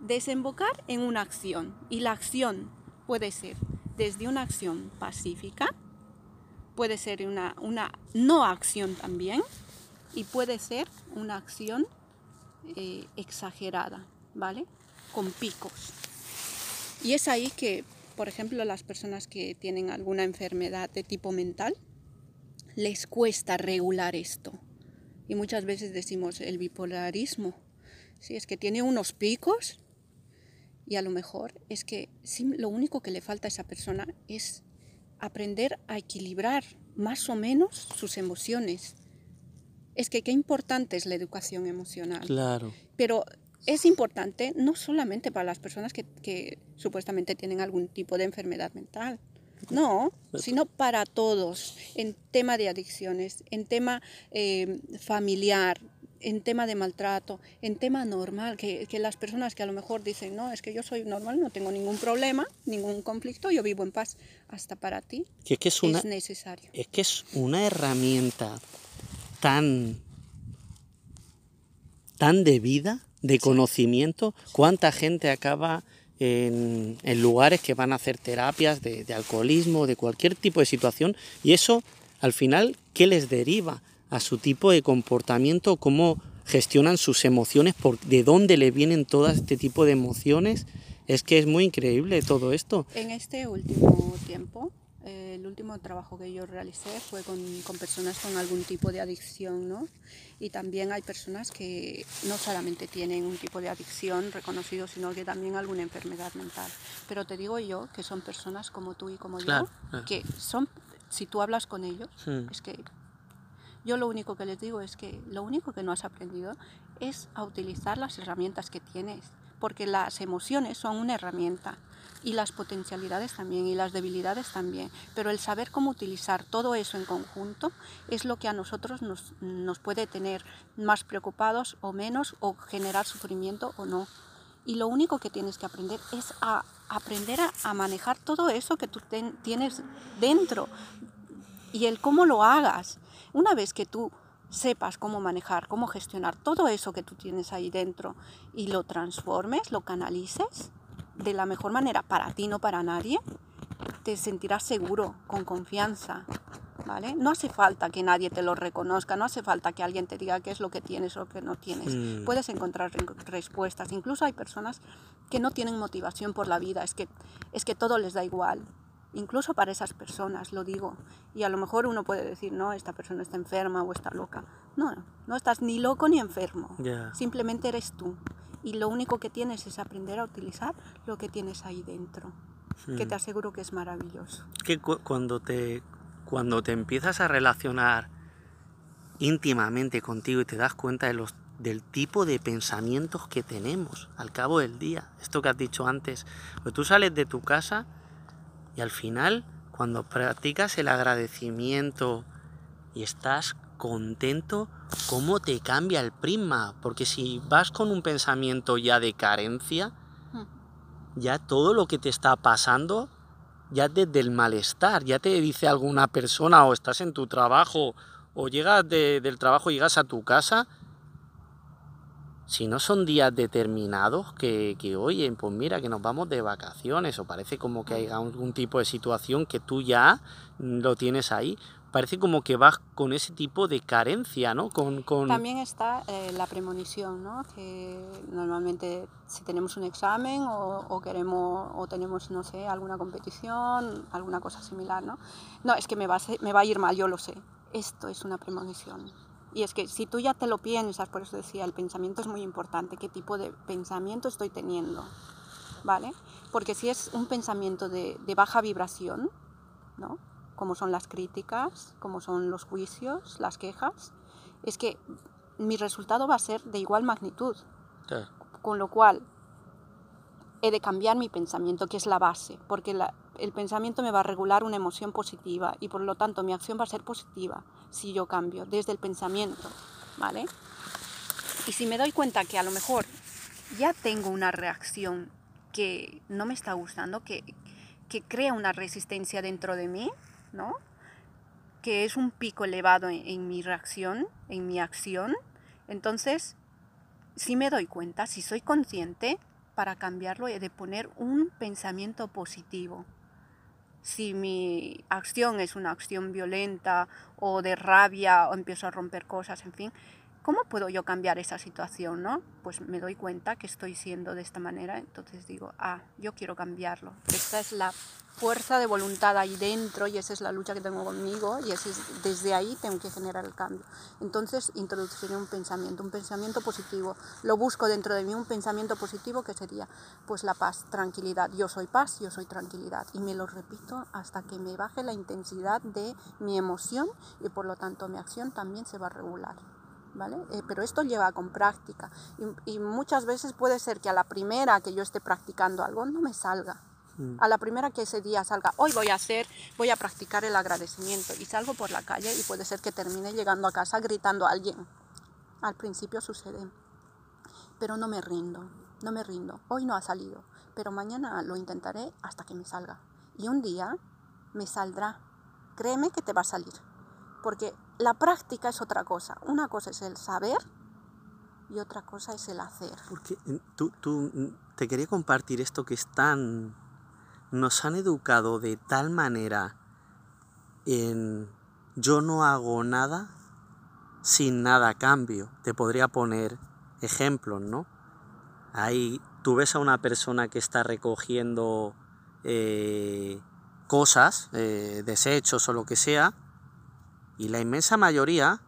Speaker 2: desembocar en una acción. Y la acción puede ser desde una acción pacífica, puede ser una, una no acción también, y puede ser una acción eh, exagerada, ¿vale? Con picos. Y es ahí que, por ejemplo, las personas que tienen alguna enfermedad de tipo mental, les cuesta regular esto. Y muchas veces decimos el bipolarismo. Sí, es que tiene unos picos y a lo mejor es que lo único que le falta a esa persona es aprender a equilibrar más o menos sus emociones. Es que qué importante es la educación emocional.
Speaker 1: Claro.
Speaker 2: Pero es importante no solamente para las personas que, que supuestamente tienen algún tipo de enfermedad mental. No, sino para todos, en tema de adicciones, en tema eh, familiar, en tema de maltrato, en tema normal, que, que, las personas que a lo mejor dicen, no, es que yo soy normal, no tengo ningún problema, ningún conflicto, yo vivo en paz, hasta para ti
Speaker 1: que es, que es, una,
Speaker 2: es necesario.
Speaker 1: Es que es una herramienta tan, tan de vida, de conocimiento, cuánta gente acaba en, en, lugares que van a hacer terapias de, de, alcoholismo, de cualquier tipo de situación, y eso al final, ¿qué les deriva a su tipo de comportamiento? ¿Cómo gestionan sus emociones? Por, ¿De dónde le vienen todo este tipo de emociones? Es que es muy increíble todo esto.
Speaker 2: En este último tiempo, el último trabajo que yo realicé fue con, con, personas con algún tipo de adicción, ¿no? Y también hay personas que no solamente tienen un tipo de adicción reconocido, sino que también alguna enfermedad mental. Pero te digo yo que son personas como tú y como
Speaker 1: claro,
Speaker 2: yo,
Speaker 1: claro.
Speaker 2: que son, si tú hablas con ellos,
Speaker 1: sí.
Speaker 2: es que yo lo único que les digo es que lo único que no has aprendido es a utilizar las herramientas que tienes, porque las emociones son una herramienta y las potencialidades también y las debilidades también, pero el saber cómo utilizar todo eso en conjunto es lo que a nosotros nos, nos puede tener más preocupados o menos o generar sufrimiento o no. Y lo único que tienes que aprender es a aprender a, manejar todo eso que tú tienes dentro y el cómo lo hagas. Una vez que tú sepas cómo manejar, cómo gestionar todo eso que tú tienes ahí dentro y lo transformes, lo canalices de la mejor manera para ti, no para nadie, te sentirás seguro, con confianza. ¿Vale? No hace falta que nadie te lo reconozca, no hace falta que alguien te diga qué es lo que tienes o que no tienes.
Speaker 1: Mm.
Speaker 2: Puedes encontrar respuestas. Incluso hay personas que no tienen motivación por la vida, es que, es que todo les da igual incluso para esas personas, lo digo. Y a lo mejor uno puede decir, no, esta persona está enferma o está loca. No, no estás ni loco ni enfermo.
Speaker 1: Yeah.
Speaker 2: Simplemente eres tú. Y lo único que tienes es aprender a utilizar lo que tienes ahí dentro, que te aseguro que es maravilloso.
Speaker 1: Que cu cuando te, cuando te empiezas a relacionar íntimamente contigo y te das cuenta de los del tipo de pensamientos que tenemos al cabo del día. Esto que has dicho antes, pues tú sales de tu casa Y al final, cuando practicas el agradecimiento y estás contento, ¿cómo te cambia el prisma? Porque si vas con un pensamiento ya de carencia,
Speaker 2: Hmm.
Speaker 1: ya todo lo que te está pasando, ya desde el malestar, ya te dice alguna persona o estás en tu trabajo o llegas de- del trabajo y llegas a tu casa, si no son días determinados que, que, oye, pues mira, que nos vamos de vacaciones o parece como que hay algún tipo de situación que tú ya lo tienes ahí, parece como que vas con ese tipo de carencia, ¿no? Con, con...
Speaker 2: También está eh, la premonición, ¿no? Que normalmente si tenemos un examen o, o, queremos o tenemos, no sé, alguna competición, alguna cosa similar, ¿no? No, es que me va, a ser, me va a ir mal, yo lo sé. Esto es una premonición. Y es que si tú ya te lo piensas, por eso decía, el pensamiento es muy importante, qué tipo de pensamiento estoy teniendo, ¿vale? Porque si es un pensamiento de, de baja vibración, ¿no? Como son las críticas, como son los juicios, las quejas, es que mi resultado va a ser de igual magnitud. Con lo cual, he de cambiar mi pensamiento, que es la base, porque la, el pensamiento me va a regular una emoción positiva y por lo tanto mi acción va a ser positiva si yo cambio desde el pensamiento, ¿vale? Y si me doy cuenta que a lo mejor ya tengo una reacción que no me está gustando, que, que crea una resistencia dentro de mí, ¿no? que es un pico elevado en, en, mi reacción, en mi acción, entonces, si me doy cuenta, si soy consciente, para cambiarlo he de poner un pensamiento positivo. Si mi acción es una acción violenta o de rabia o empiezo a romper cosas, en fin, ¿cómo puedo yo cambiar esa situación? ¿no? Pues me doy cuenta que estoy siendo de esta manera, entonces digo, ah, yo quiero cambiarlo. Esta es la fuerza de voluntad ahí dentro y esa es la lucha que tengo conmigo y es, desde ahí tengo que generar el cambio. Entonces introduciré un pensamiento, un pensamiento positivo. Lo busco dentro de mí, un pensamiento positivo que sería pues la paz, tranquilidad. Yo soy paz, yo soy tranquilidad. Y me lo repito hasta que me baje la intensidad de mi emoción y por lo tanto mi acción también se va a regular. ¿Vale? Eh, pero esto lleva con práctica y, y, muchas veces puede ser que a la primera que yo esté practicando algo no me salga. Mm. A la primera que ese día salga, hoy voy a hacer, voy a practicar el agradecimiento y salgo por la calle y puede ser que termine llegando a casa gritando a alguien. Al principio sucede, pero no me rindo, no me rindo. Hoy no ha salido, pero mañana lo intentaré hasta que me salga. Y un día me saldrá. Créeme que te va a salir. Porque la práctica es otra cosa. Una cosa es el saber y otra cosa es el hacer.
Speaker 1: Porque tú, tú te quería compartir esto que es tan... Nos han educado de tal manera en yo no hago nada sin nada a cambio. Te podría poner ejemplos, ¿no? Ahí tú ves a una persona que está recogiendo eh, cosas, eh, desechos o lo que sea, y la inmensa mayoría,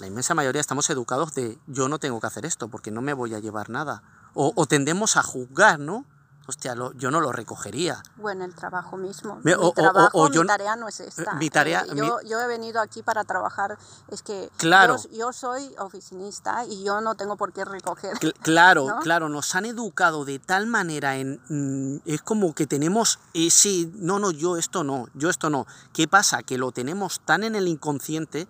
Speaker 1: la inmensa mayoría estamos educados de yo no tengo que hacer esto porque no me voy a llevar nada. O, o tendemos a juzgar, ¿no? Hostia, lo, yo no lo recogería.
Speaker 2: Bueno, el trabajo mismo. Mi,
Speaker 1: o,
Speaker 2: trabajo,
Speaker 1: o,
Speaker 2: mi
Speaker 1: yo,
Speaker 2: tarea no es esta.
Speaker 1: Mi tarea,
Speaker 2: eh, yo, yo, he venido aquí para trabajar. Es que
Speaker 1: claro.
Speaker 2: yo, yo, soy oficinista y yo no tengo por qué recoger.
Speaker 1: Claro,
Speaker 2: ¿no?
Speaker 1: claro, nos han educado de tal manera en... Mm, es como que tenemos ese... No, no, yo esto no, yo esto no. ¿Qué pasa? Que lo tenemos tan en el inconsciente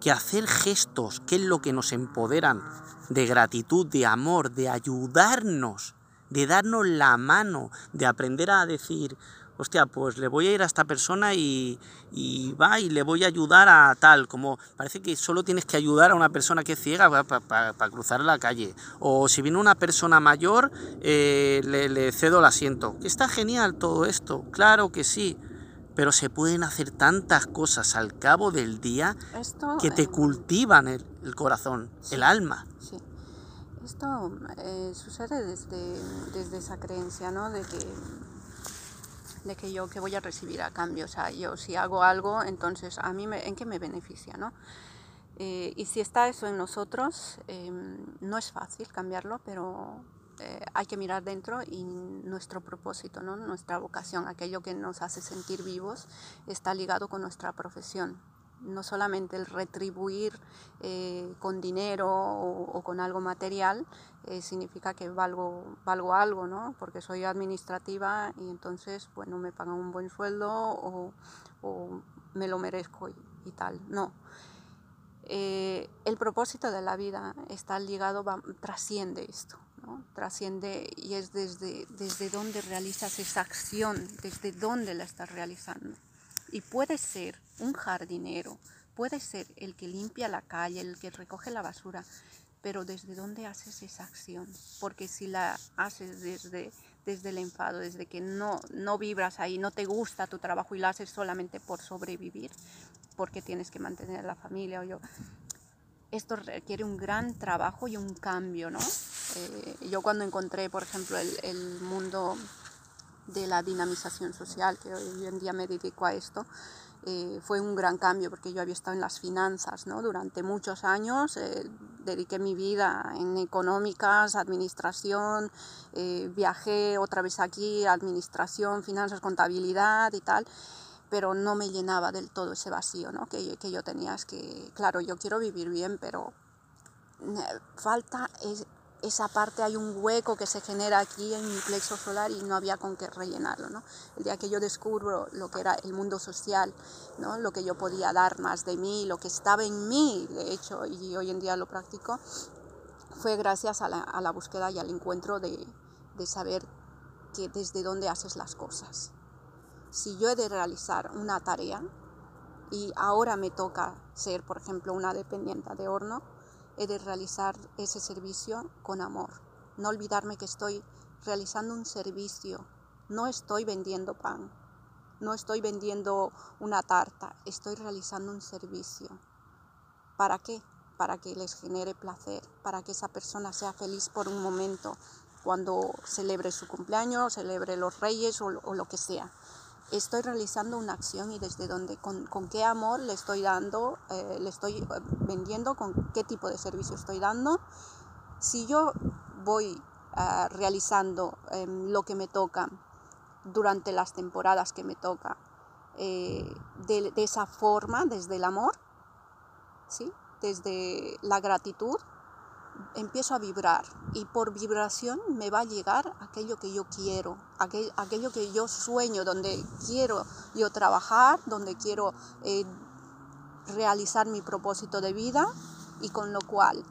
Speaker 1: que hacer gestos, que es lo que nos empoderan de gratitud, de amor, de ayudarnos de darnos la mano, de aprender a decir, hostia, pues le voy a ir a esta persona y, y va y le voy a ayudar a tal, como parece que solo tienes que ayudar a una persona que es ciega para pa, pa, pa cruzar la calle, o si viene una persona mayor, eh, le, le cedo el asiento, está genial todo esto, claro que sí, pero se pueden hacer tantas cosas al cabo del día
Speaker 2: Esto,
Speaker 1: que te
Speaker 2: eh,
Speaker 1: cultivan el, el corazón,
Speaker 2: sí,
Speaker 1: el alma.
Speaker 2: Sí. Esto eh, sucede desde, desde, esa creencia, ¿no? De que, de que yo que voy a recibir a cambio. O sea, yo si hago algo, entonces a mí me, en qué me beneficia, ¿no? Eh, y si está eso en nosotros, eh, no es fácil cambiarlo, pero eh, hay que mirar dentro y nuestro propósito, ¿no? nuestra vocación, aquello que nos hace sentir vivos, está ligado con nuestra profesión. No solamente el retribuir eh, con dinero o, con algo material, eh, significa que valgo, valgo algo, ¿no? Porque soy administrativa y entonces, bueno, me pagan un buen sueldo o, me lo merezco y, tal. No. Eh, el propósito de la vida está ligado, trasciende esto, ¿no? trasciende y es desde, desde dónde realizas esa acción, desde dónde la estás realizando. Y puede ser un jardinero, puede ser el que limpia la calle, el que recoge la basura, pero ¿desde dónde haces esa acción? Porque si la haces desde, desde el enfado, desde que no, no vibras ahí, no te gusta tu trabajo y lo haces solamente por sobrevivir, porque tienes que mantener a la familia o yo, esto requiere un gran trabajo y un cambio, ¿no? Eh, yo cuando encontré, por ejemplo, el mundo de la dinamización social, que hoy en día me dedico a esto, eh, fue un gran cambio porque yo había estado en las finanzas ¿no? durante muchos años, eh, dediqué mi vida en económicas, administración, eh, viajé otra vez aquí, administración, finanzas, contabilidad y tal, pero no me llenaba del todo ese vacío ¿no? que, que yo tenía. Es que, claro, yo quiero vivir bien, pero falta esa parte hay un hueco que se genera aquí en mi plexo solar y no había con qué rellenarlo. El día que yo descubro lo que era el mundo social, ¿no? lo que yo podía dar más de mí, lo que estaba en mí, de hecho, y hoy en día lo practico, fue gracias a la, búsqueda y al encuentro de, de saber que desde dónde haces las cosas. Si yo he de realizar una tarea y ahora me toca ser, por ejemplo, una dependiente de horno, he de realizar ese servicio con amor. No olvidarme que estoy realizando un servicio, no estoy vendiendo pan, no estoy vendiendo una tarta, estoy realizando un servicio. ¿Para qué? Para que les genere placer, para que esa persona sea feliz por un momento cuando celebre su cumpleaños, celebre los reyes o, lo que sea estoy realizando una acción y desde dónde, con, qué amor le estoy dando, eh, le estoy eh, vendiendo, con qué tipo de servicio estoy dando. Si yo voy eh, realizando em, lo que me toca durante las temporadas que me toca, de, de, esa forma, desde el amor, ¿sí? desde la gratitud, empiezo a vibrar y por vibración me va a llegar aquello que yo quiero, aquello, que yo sueño, donde quiero yo trabajar, donde quiero eh, realizar mi propósito de vida y con lo cual,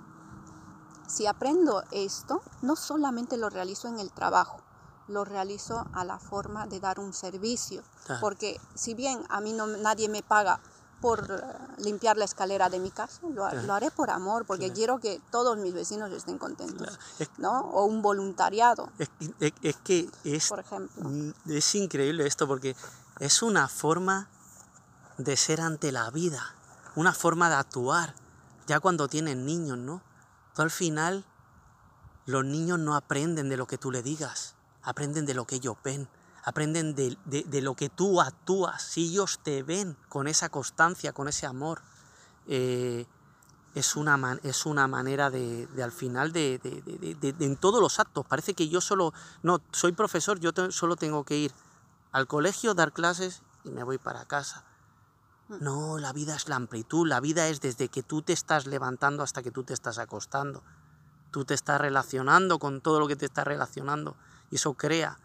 Speaker 2: si aprendo esto, no solamente lo realizo en el trabajo, lo realizo a la forma de dar un servicio, porque si bien a mí no, nadie me paga por eh, limpiar la escalera de mi casa, lo, haré por amor, porque quiero que todos mis vecinos estén contentos, ¿no? O un voluntariado.
Speaker 1: Es, que es,
Speaker 2: por ejemplo.
Speaker 1: Es increíble esto, porque es una forma de ser ante la vida, una forma de actuar, ya cuando tienen niños, ¿no? Tú al final, los niños no aprenden de lo que tú le digas, aprenden de lo que ellos ven aprenden de, lo que tú actúas, si ellos te ven con esa constancia, con ese amor. Eh, es, una es una manera de, al final de, en todos los actos. Parece que yo solo, no, soy profesor, yo solo tengo que ir al colegio, dar clases y me voy para casa. Mm. No, la vida es la amplitud, la vida es desde que tú te estás levantando hasta que tú te estás acostando. Tú te estás relacionando con todo lo que te está relacionando y eso crea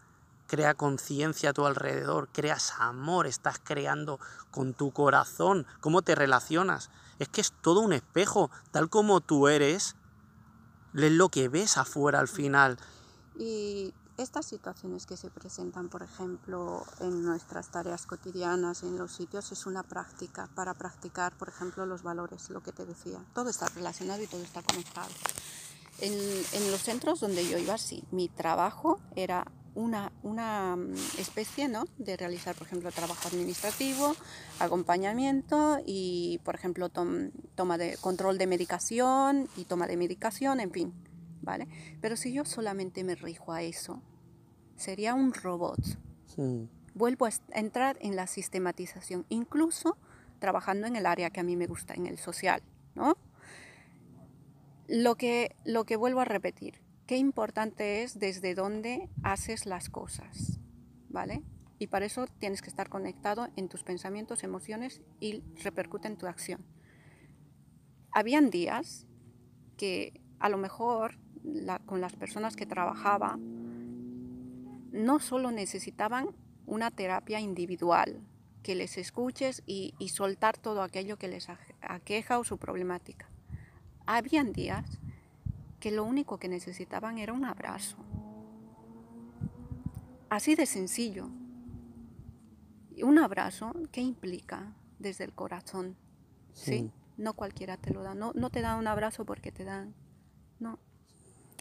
Speaker 1: crea conciencia a tu alrededor, creas amor, estás creando con tu corazón, cómo te relacionas. Es que es todo un espejo, tal como tú eres, es lo que ves afuera al final.
Speaker 2: Y estas situaciones que se presentan, por ejemplo, en nuestras tareas cotidianas, en los sitios, es una práctica para practicar, por ejemplo, los valores, lo que te decía. Todo está relacionado y todo está conectado. En, en los centros donde yo iba, sí, mi trabajo era una, una mm, especie ¿no? de realizar, por ejemplo, trabajo administrativo, acompañamiento y, por ejemplo, toma de control de medicación y toma de medicación, en fin, ¿vale? Pero si yo solamente me rijo a eso, sería un robot. Vuelvo a entrar en la sistematización, incluso trabajando en el área que a mí me gusta, en el social, ¿no? Lo que, lo que vuelvo a repetir, qué importante es desde dónde haces las cosas, ¿vale? Y para eso tienes que estar conectado en tus pensamientos, emociones y repercute en tu acción. Habían días que a lo mejor con las personas que trabajaba no solo necesitaban una terapia individual, que les escuches y, y soltar todo aquello que les aqueja o su problemática. Habían días que lo único que necesitaban era un abrazo. Así de sencillo. Un abrazo, ¿qué implica? Desde el corazón. ¿sí? No cualquiera te lo da. No, no te da un abrazo porque te dan. No.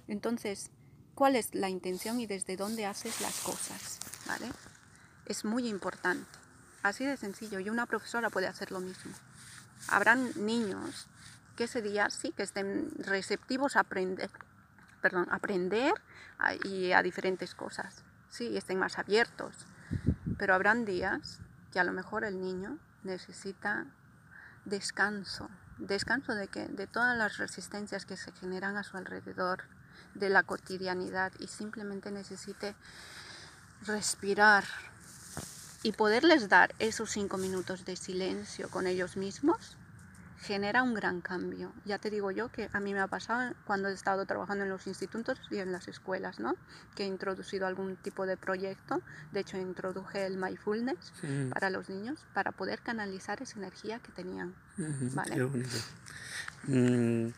Speaker 2: Entonces, ¿cuál es la intención y desde dónde haces las cosas? ¿Vale? Es muy importante. Así de sencillo. Y una profesora puede hacer lo mismo. Habrán niños que ese día sí que estén receptivos a aprender, perdón, aprender y a diferentes cosas. Sí, estén más abiertos. Pero habrán días que a lo mejor el niño necesita descanso. ¿Descanso de qué? De todas las resistencias que se generan a su alrededor, de la cotidianidad y simplemente necesite respirar y poderles dar esos cinco minutos de silencio con ellos mismos genera un gran cambio. Ya te digo yo que a mí me ha pasado cuando he estado trabajando en los institutos y en las escuelas, ¿no? Que he introducido algún tipo de proyecto. De hecho, introduje el mindfulness para los niños para poder canalizar esa energía que tenían. ¿vale?
Speaker 1: Mm,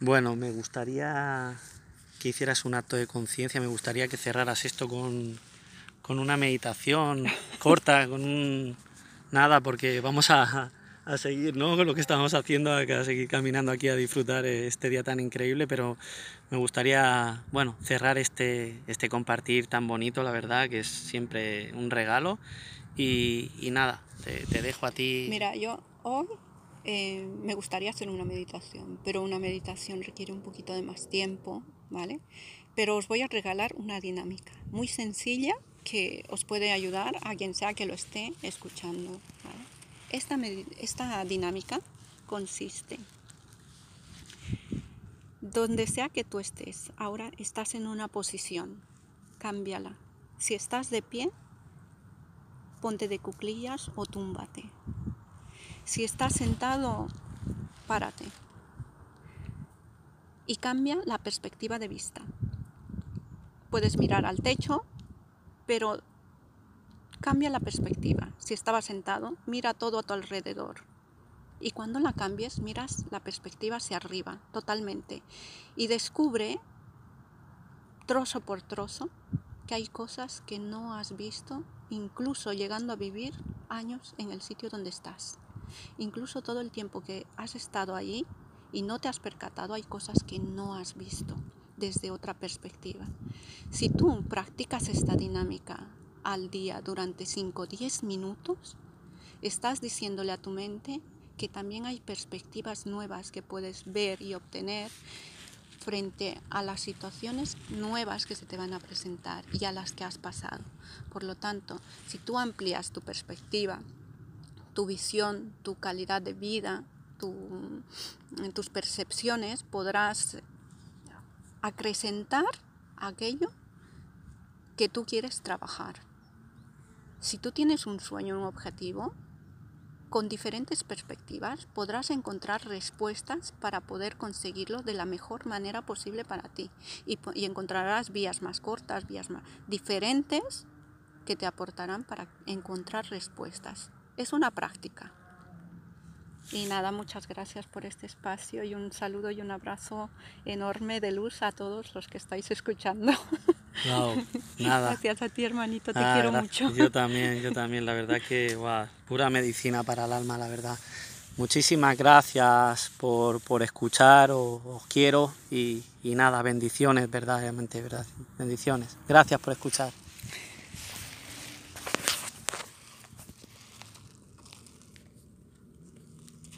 Speaker 1: bueno, me gustaría que hicieras un acto de conciencia, me gustaría que cerraras esto con, con una meditación corta, con un... Nada, porque vamos a, a seguir ¿no? con lo que estamos haciendo, a seguir caminando aquí a disfrutar este día tan increíble, pero me gustaría bueno, cerrar este, este compartir tan bonito, la verdad, que es siempre un regalo. Y, y nada, te, dejo a ti.
Speaker 2: Mira, yo hoy eh, me gustaría hacer una meditación, pero una meditación requiere un poquito de más tiempo, ¿vale? Pero os voy a regalar una dinámica muy sencilla que os puede ayudar a quien sea que lo esté escuchando, ¿vale? Esta, esta dinámica consiste, donde sea que tú estés, ahora estás en una posición, cámbiala. Si estás de pie, ponte de cuclillas o túmbate. Si estás sentado, párate. Y cambia la perspectiva de vista. Puedes mirar al techo, pero Cambia la perspectiva. Si estaba sentado, mira todo a tu alrededor. Y cuando la cambies, miras la perspectiva hacia arriba, totalmente. Y descubre, trozo por trozo, que hay cosas que no has visto, incluso llegando a vivir años en el sitio donde estás. Incluso todo el tiempo que has estado allí y no te has percatado, hay cosas que no has visto desde otra perspectiva. Si tú practicas esta dinámica al día durante 5 o 10 minutos, estás diciéndole a tu mente que también hay perspectivas nuevas que puedes ver y obtener frente a las situaciones nuevas que se te van a presentar y a las que has pasado. Por lo tanto, si tú amplias tu perspectiva, tu visión, tu calidad de vida, tus percepciones, podrás acrecentar aquello que tú quieres trabajar. Si tú tienes un sueño, un objetivo, con diferentes perspectivas podrás encontrar respuestas para poder conseguirlo de la mejor manera posible para ti y, encontrarás vías más cortas, vías más diferentes que te aportarán para encontrar respuestas. Es una práctica. Y nada, muchas gracias por este espacio y un saludo y un abrazo enorme de luz a todos los que estáis escuchando. [LAUGHS]
Speaker 1: Wow, [LAUGHS] nada.
Speaker 2: Gracias a ti, hermanito, te ah, quiero mucho.
Speaker 1: Yo [LAUGHS] también, yo también, la verdad que, wow, pura medicina para el alma, la verdad. Muchísimas gracias por, por escuchar, os, os quiero y, y nada, bendiciones, verdaderamente, verdad, bendiciones. Gracias por escuchar.